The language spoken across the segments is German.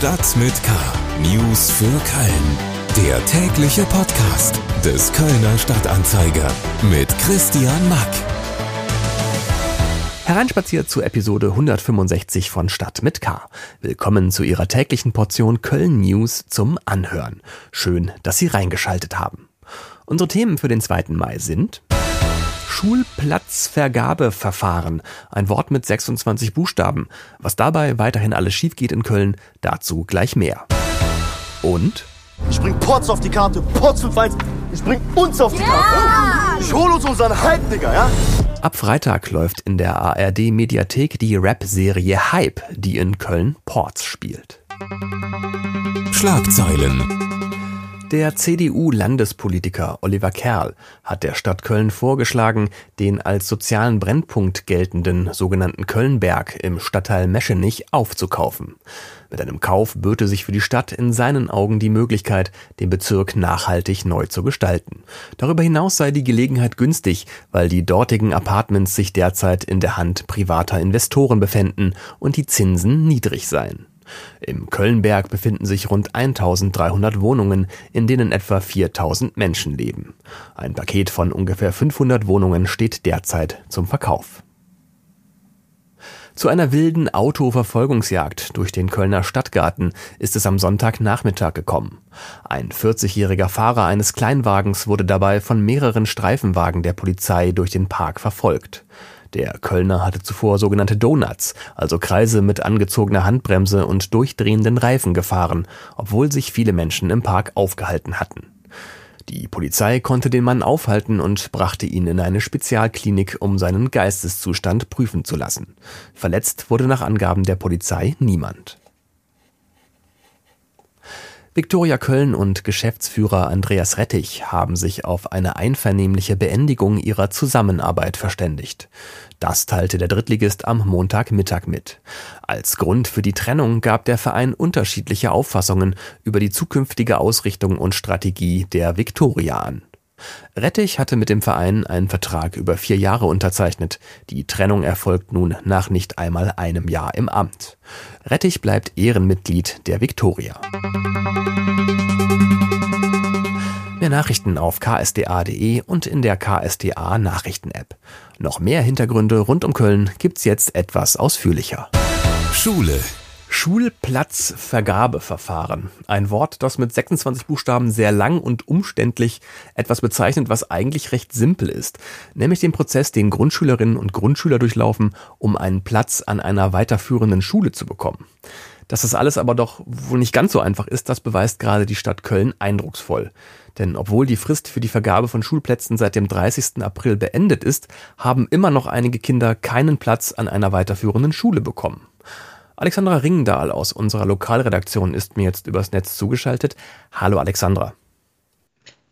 Stadt mit K. News für Köln. Der tägliche Podcast des Kölner Stadtanzeiger mit Christian Mack. Hereinspaziert zu Episode 165 von Stadt mit K. Willkommen zu Ihrer täglichen Portion Köln News zum Anhören. Schön, dass Sie reingeschaltet haben. Unsere Themen für den 2. Mai sind Schulplatzvergabeverfahren. Ein Wort mit 26 Buchstaben. Was dabei weiterhin alles schief geht in Köln, dazu gleich mehr. Und ich bring Ports auf die Karte, Ports 5-1. Ich bring uns auf die Karte. Ich hol uns unseren Hype, Digga, ja? Ab Freitag läuft in der ARD Mediathek die Rap-Serie Hype, die in Köln Ports spielt. Schlagzeilen. Der CDU-Landespolitiker Oliver Kerl hat der Stadt Köln vorgeschlagen, den als sozialen Brennpunkt geltenden sogenannten Kölnberg im Stadtteil Meschenich aufzukaufen. Mit einem Kauf böte sich für die Stadt in seinen Augen die Möglichkeit, den Bezirk nachhaltig neu zu gestalten. Darüber hinaus sei die Gelegenheit günstig, weil die dortigen Apartments sich derzeit in der Hand privater Investoren befänden und die Zinsen niedrig seien. Im Kölnberg befinden sich rund 1300 Wohnungen, in denen etwa 4000 Menschen leben. Ein Paket von ungefähr 500 Wohnungen steht derzeit zum Verkauf. Zu einer wilden Autoverfolgungsjagd durch den Kölner Stadtgarten ist es am Sonntagnachmittag gekommen. Ein 40-jähriger Fahrer eines Kleinwagens wurde dabei von mehreren Streifenwagen der Polizei durch den Park verfolgt. Der Kölner hatte zuvor sogenannte Donuts, also Kreise mit angezogener Handbremse und durchdrehenden Reifen gefahren, obwohl sich viele Menschen im Park aufgehalten hatten. Die Polizei konnte den Mann aufhalten und brachte ihn in eine Spezialklinik, um seinen Geisteszustand prüfen zu lassen. Verletzt wurde nach Angaben der Polizei niemand. Viktoria Köln und Geschäftsführer Andreas Rettich haben sich auf eine einvernehmliche Beendigung ihrer Zusammenarbeit verständigt. Das teilte der Drittligist am Montagmittag mit. Als Grund für die Trennung gab der Verein unterschiedliche Auffassungen über die zukünftige Ausrichtung und Strategie der Viktoria an. Rettich hatte mit dem Verein einen Vertrag über vier Jahre unterzeichnet. Die Trennung erfolgt nun nach nicht einmal einem Jahr im Amt. Rettich bleibt Ehrenmitglied der Viktoria. Mehr Nachrichten auf ksda.de und in der KSDA Nachrichten-App. Noch mehr Hintergründe rund um Köln gibt's jetzt etwas ausführlicher. Schule Schulplatzvergabeverfahren. Ein Wort, das mit 26 Buchstaben sehr lang und umständlich etwas bezeichnet, was eigentlich recht simpel ist. Nämlich den Prozess, den Grundschülerinnen und Grundschüler durchlaufen, um einen Platz an einer weiterführenden Schule zu bekommen. Dass das alles aber doch wohl nicht ganz so einfach ist, das beweist gerade die Stadt Köln eindrucksvoll. Denn obwohl die Frist für die Vergabe von Schulplätzen seit dem 30. April beendet ist, haben immer noch einige Kinder keinen Platz an einer weiterführenden Schule bekommen. Alexandra Ringendahl aus unserer Lokalredaktion ist mir jetzt übers Netz zugeschaltet. Hallo Alexandra.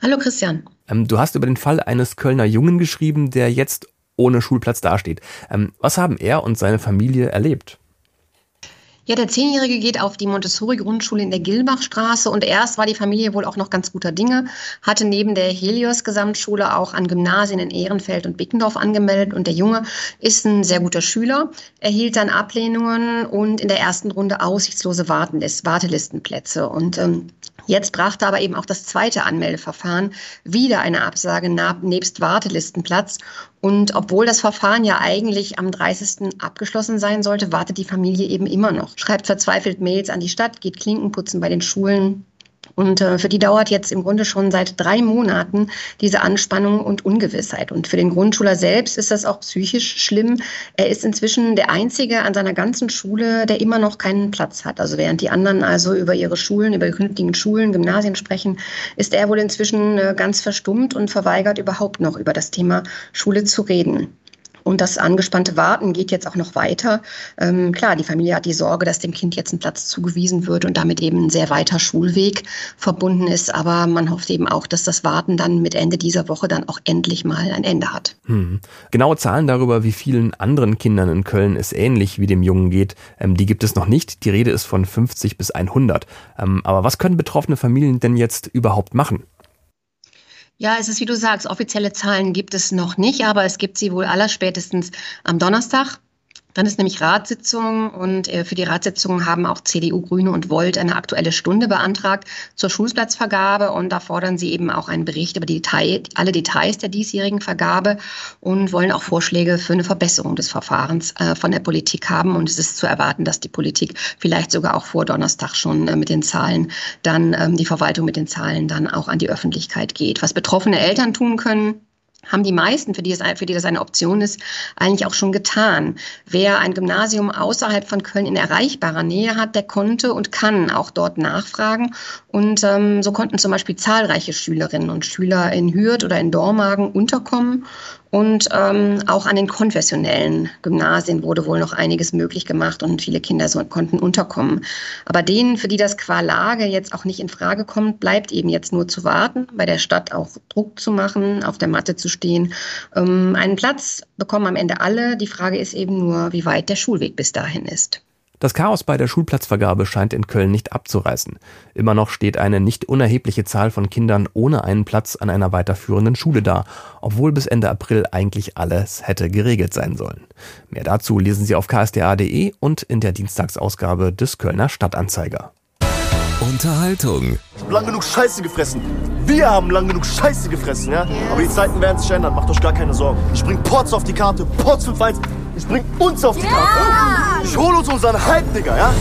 Hallo Christian. Ähm, du hast über den Fall eines Kölner Jungen geschrieben, der jetzt ohne Schulplatz dasteht. Ähm, was haben er und seine Familie erlebt? Ja, der Zehnjährige geht auf die Montessori-Grundschule in der Gilbachstraße und erst war die Familie wohl auch noch ganz guter Dinge, hatte neben der Helios-Gesamtschule auch an Gymnasien in Ehrenfeld und Bickendorf angemeldet und der Junge ist ein sehr guter Schüler, erhielt dann Ablehnungen und in der ersten Runde aussichtslose Wartelistenplätze. Und ähm, Jetzt brachte aber eben auch das zweite Anmeldeverfahren wieder eine Absage nebst Wartelistenplatz. Und obwohl das Verfahren ja eigentlich am 30. abgeschlossen sein sollte, wartet die Familie eben immer noch. Schreibt verzweifelt Mails an die Stadt, geht Klinkenputzen bei den Schulen, und äh, für die dauert jetzt im Grunde schon seit drei Monaten diese Anspannung und Ungewissheit. Und für den Grundschüler selbst ist das auch psychisch schlimm. Er ist inzwischen der Einzige an seiner ganzen Schule, der immer noch keinen Platz hat. Also während die anderen also über ihre Schulen, über ihre künftigen Schulen, Gymnasien sprechen, ist er wohl inzwischen äh, ganz verstummt und verweigert überhaupt noch über das Thema Schule zu reden. Und das angespannte Warten geht jetzt auch noch weiter. Ähm, klar, die Familie hat die Sorge, dass dem Kind jetzt ein Platz zugewiesen wird und damit eben ein sehr weiter Schulweg verbunden ist. Aber man hofft eben auch, dass das Warten dann mit Ende dieser Woche dann auch endlich mal ein Ende hat. Hm. Genaue Zahlen darüber, wie vielen anderen Kindern in Köln es ähnlich wie dem Jungen geht, ähm, die gibt es noch nicht. Die Rede ist von 50 bis 100. Ähm, aber was können betroffene Familien denn jetzt überhaupt machen? Ja, es ist wie du sagst, offizielle Zahlen gibt es noch nicht, aber es gibt sie wohl allerspätestens am Donnerstag Dann ist nämlich Ratssitzung und äh, für die Ratssitzung haben auch CDU, Grüne und Volt eine aktuelle Stunde beantragt zur Schulplatzvergabe und da fordern sie eben auch einen Bericht über Detail, alle Details der diesjährigen Vergabe und wollen auch Vorschläge für eine Verbesserung des Verfahrens äh, von der Politik haben und es ist zu erwarten, dass die Politik vielleicht sogar auch vor Donnerstag schon äh, mit den Zahlen dann ähm, die Verwaltung mit den Zahlen dann auch an die Öffentlichkeit geht. Was betroffene Eltern tun können, haben die meisten, für die, das, für die das eine Option ist, eigentlich auch schon getan. Wer ein Gymnasium außerhalb von Köln in erreichbarer Nähe hat, der konnte und kann auch dort nachfragen. Und ähm, so konnten zum Beispiel zahlreiche Schülerinnen und Schüler in Hürth oder in Dormagen unterkommen. Und ähm, auch an den konfessionellen Gymnasien wurde wohl noch einiges möglich gemacht und viele Kinder so, konnten unterkommen. Aber denen, für die das qua Lage jetzt auch nicht in Frage kommt, bleibt eben jetzt nur zu warten, bei der Stadt auch Druck zu machen, auf der Matte zu stehen. Ähm, einen Platz bekommen am Ende alle. Die Frage ist eben nur, wie weit der Schulweg bis dahin ist. Das Chaos bei der Schulplatzvergabe scheint in Köln nicht abzureißen. Immer noch steht eine nicht unerhebliche Zahl von Kindern ohne einen Platz an einer weiterführenden Schule da, obwohl bis Ende April eigentlich alles hätte geregelt sein sollen. Mehr dazu lesen Sie auf ksda.de und in der Dienstagsausgabe des Kölner Stadtanzeiger. Unterhaltung. Ich habe lang genug Scheiße gefressen. Wir haben lang genug Scheiße gefressen, ja? Aber die Zeiten werden sich ändern, macht euch gar keine Sorgen. Ich bring Ports auf die Karte, Ports 5-1. Ich bring uns auf die Karte. Ich hole uns unseren Hype, Digga, ja?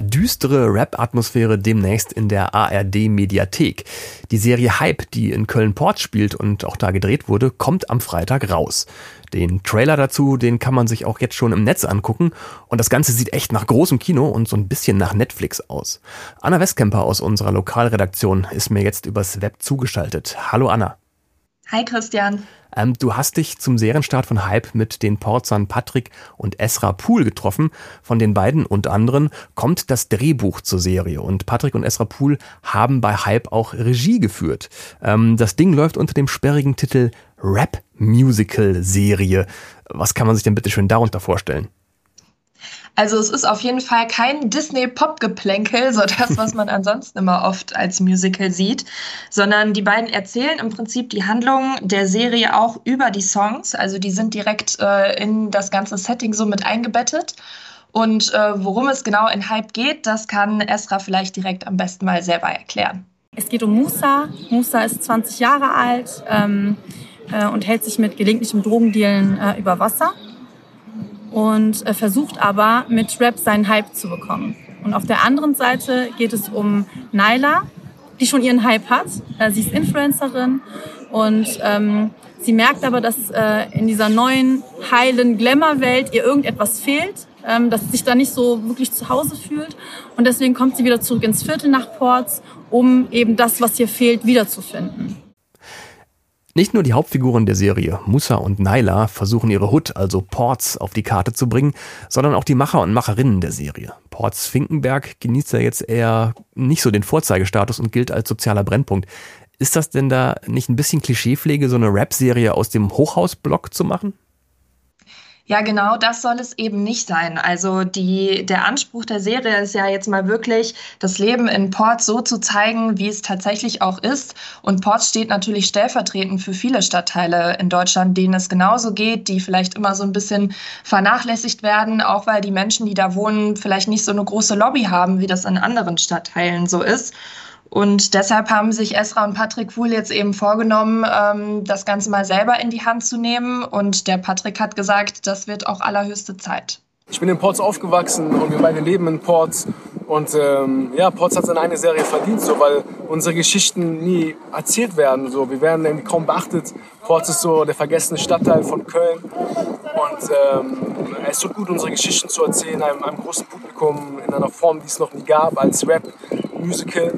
düstere Rap-Atmosphäre demnächst in der ARD-Mediathek. Die Serie Hype, die in Köln-Port spielt und auch da gedreht wurde, kommt am Freitag raus. Den Trailer dazu, den kann man sich auch jetzt schon im Netz angucken und das Ganze sieht echt nach großem Kino und so ein bisschen nach Netflix aus. Anna Westkemper aus unserer Lokalredaktion ist mir jetzt übers Web zugeschaltet. Hallo Anna. Hi Christian. Ähm, du hast dich zum Serienstart von Hype mit den Porzern Patrick und Esra Pool getroffen. Von den beiden und anderen kommt das Drehbuch zur Serie und Patrick und Esra Pool haben bei Hype auch Regie geführt. Ähm, das Ding läuft unter dem sperrigen Titel Rap Musical Serie. Was kann man sich denn bitte schön darunter vorstellen? Also es ist auf jeden Fall kein Disney-Pop-Geplänkel, so das, was man ansonsten immer oft als Musical sieht, sondern die beiden erzählen im Prinzip die Handlung der Serie auch über die Songs. Also die sind direkt äh, in das ganze Setting so mit eingebettet. Und äh, worum es genau in Hype geht, das kann Esra vielleicht direkt am besten mal selber erklären. Es geht um Musa. Musa ist 20 Jahre alt ähm, äh, und hält sich mit gelegentlichem Drogendealen äh, über Wasser und äh, versucht aber mit Rap seinen Hype zu bekommen. Und auf der anderen Seite geht es um Naila, die schon ihren Hype hat. Äh, sie ist Influencerin und ähm, sie merkt aber, dass äh, in dieser neuen, heilen Glamour-Welt ihr irgendetwas fehlt, ähm, dass sie sich da nicht so wirklich zu Hause fühlt. Und deswegen kommt sie wieder zurück ins Viertel nach Ports, um eben das, was ihr fehlt, wiederzufinden. Nicht nur die Hauptfiguren der Serie, Musa und Naila, versuchen ihre Hood, also Ports, auf die Karte zu bringen, sondern auch die Macher und Macherinnen der Serie. Ports Finkenberg genießt ja jetzt eher nicht so den Vorzeigestatus und gilt als sozialer Brennpunkt. Ist das denn da nicht ein bisschen Klischeepflege, so eine Rap-Serie aus dem Hochhausblock zu machen? Ja, genau, das soll es eben nicht sein. Also die, der Anspruch der Serie ist ja jetzt mal wirklich, das Leben in Port so zu zeigen, wie es tatsächlich auch ist. Und Port steht natürlich stellvertretend für viele Stadtteile in Deutschland, denen es genauso geht, die vielleicht immer so ein bisschen vernachlässigt werden, auch weil die Menschen, die da wohnen, vielleicht nicht so eine große Lobby haben, wie das in anderen Stadtteilen so ist. Und deshalb haben sich Esra und Patrick Wuhl jetzt eben vorgenommen, ähm, das Ganze mal selber in die Hand zu nehmen. Und der Patrick hat gesagt, das wird auch allerhöchste Zeit. Ich bin in Ports aufgewachsen und wir beide leben in Ports. Und ähm, ja, Ports hat seine eigene Serie verdient, so, weil unsere Geschichten nie erzählt werden. So. Wir werden irgendwie kaum beachtet. Ports ist so der vergessene Stadtteil von Köln. Und ähm, es so gut, unsere Geschichten zu erzählen, einem, einem großen Publikum in einer Form, die es noch nie gab, als Rap. Musical.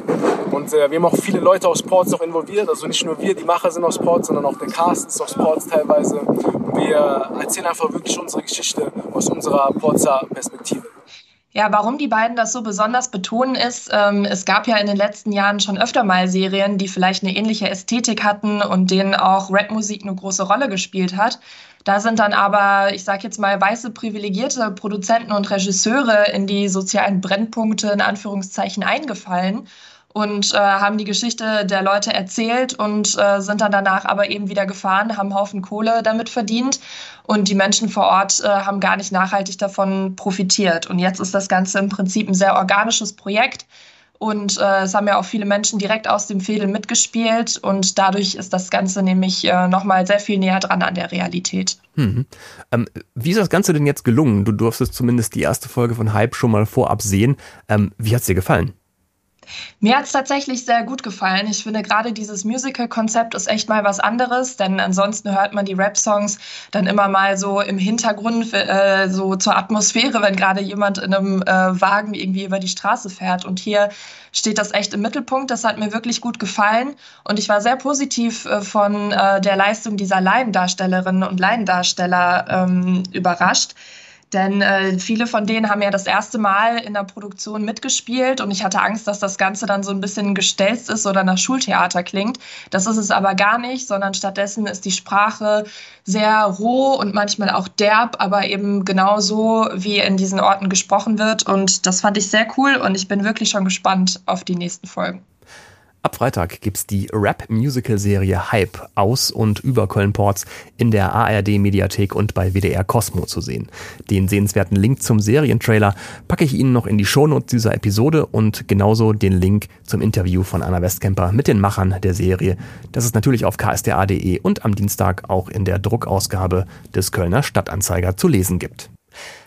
Und äh, wir haben auch viele Leute aus Ports noch involviert. Also nicht nur wir, die Macher sind aus Ports, sondern auch der Cast ist aus Ports teilweise. Und wir erzählen einfach wirklich unsere Geschichte aus unserer Portser Perspektive. Ja, warum die beiden das so besonders betonen ist, ähm, es gab ja in den letzten Jahren schon öfter mal Serien, die vielleicht eine ähnliche Ästhetik hatten und denen auch Rapmusik eine große Rolle gespielt hat. Da sind dann aber, ich sage jetzt mal, weiße privilegierte Produzenten und Regisseure in die sozialen Brennpunkte in Anführungszeichen eingefallen und äh, haben die Geschichte der Leute erzählt und äh, sind dann danach aber eben wieder gefahren, haben einen Haufen Kohle damit verdient und die Menschen vor Ort äh, haben gar nicht nachhaltig davon profitiert. Und jetzt ist das Ganze im Prinzip ein sehr organisches Projekt. Und äh, es haben ja auch viele Menschen direkt aus dem Fädel mitgespielt. Und dadurch ist das Ganze nämlich äh, nochmal sehr viel näher dran an der Realität. Mhm. Ähm, wie ist das Ganze denn jetzt gelungen? Du durftest zumindest die erste Folge von Hype schon mal vorab sehen. Ähm, wie hat es dir gefallen? Mir hat es tatsächlich sehr gut gefallen. Ich finde gerade dieses Musical-Konzept ist echt mal was anderes, denn ansonsten hört man die Rap-Songs dann immer mal so im Hintergrund, äh, so zur Atmosphäre, wenn gerade jemand in einem äh, Wagen irgendwie über die Straße fährt. Und hier steht das echt im Mittelpunkt. Das hat mir wirklich gut gefallen. Und ich war sehr positiv äh, von äh, der Leistung dieser Laiendarstellerinnen und Laiendarsteller ähm, überrascht. Denn äh, viele von denen haben ja das erste Mal in der Produktion mitgespielt und ich hatte Angst, dass das Ganze dann so ein bisschen gestelzt ist oder nach Schultheater klingt. Das ist es aber gar nicht, sondern stattdessen ist die Sprache sehr roh und manchmal auch derb, aber eben genauso, wie in diesen Orten gesprochen wird. Und das fand ich sehr cool und ich bin wirklich schon gespannt auf die nächsten Folgen. Ab Freitag gibt's die Rap-Musical-Serie Hype aus und über Köln-Ports in der ARD-Mediathek und bei WDR Cosmo zu sehen. Den sehenswerten Link zum Serientrailer packe ich Ihnen noch in die Shownotes dieser Episode und genauso den Link zum Interview von Anna Westkemper mit den Machern der Serie. Das ist natürlich auf ksda.de und am Dienstag auch in der Druckausgabe des Kölner Stadtanzeiger zu lesen gibt.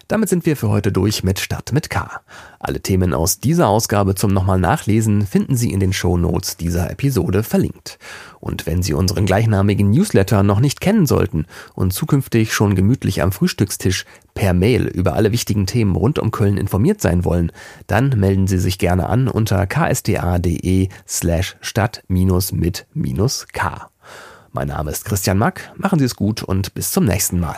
Damit sind wir für heute durch mit Stadt mit K. Alle Themen aus dieser Ausgabe zum nochmal nachlesen finden Sie in den Show Notes dieser Episode verlinkt. Und wenn Sie unseren gleichnamigen Newsletter noch nicht kennen sollten und zukünftig schon gemütlich am Frühstückstisch per Mail über alle wichtigen Themen rund um Köln informiert sein wollen, dann melden Sie sich gerne an unter ksda.de slash stadt-mit-k. Mein Name ist Christian Mack, machen Sie es gut und bis zum nächsten Mal.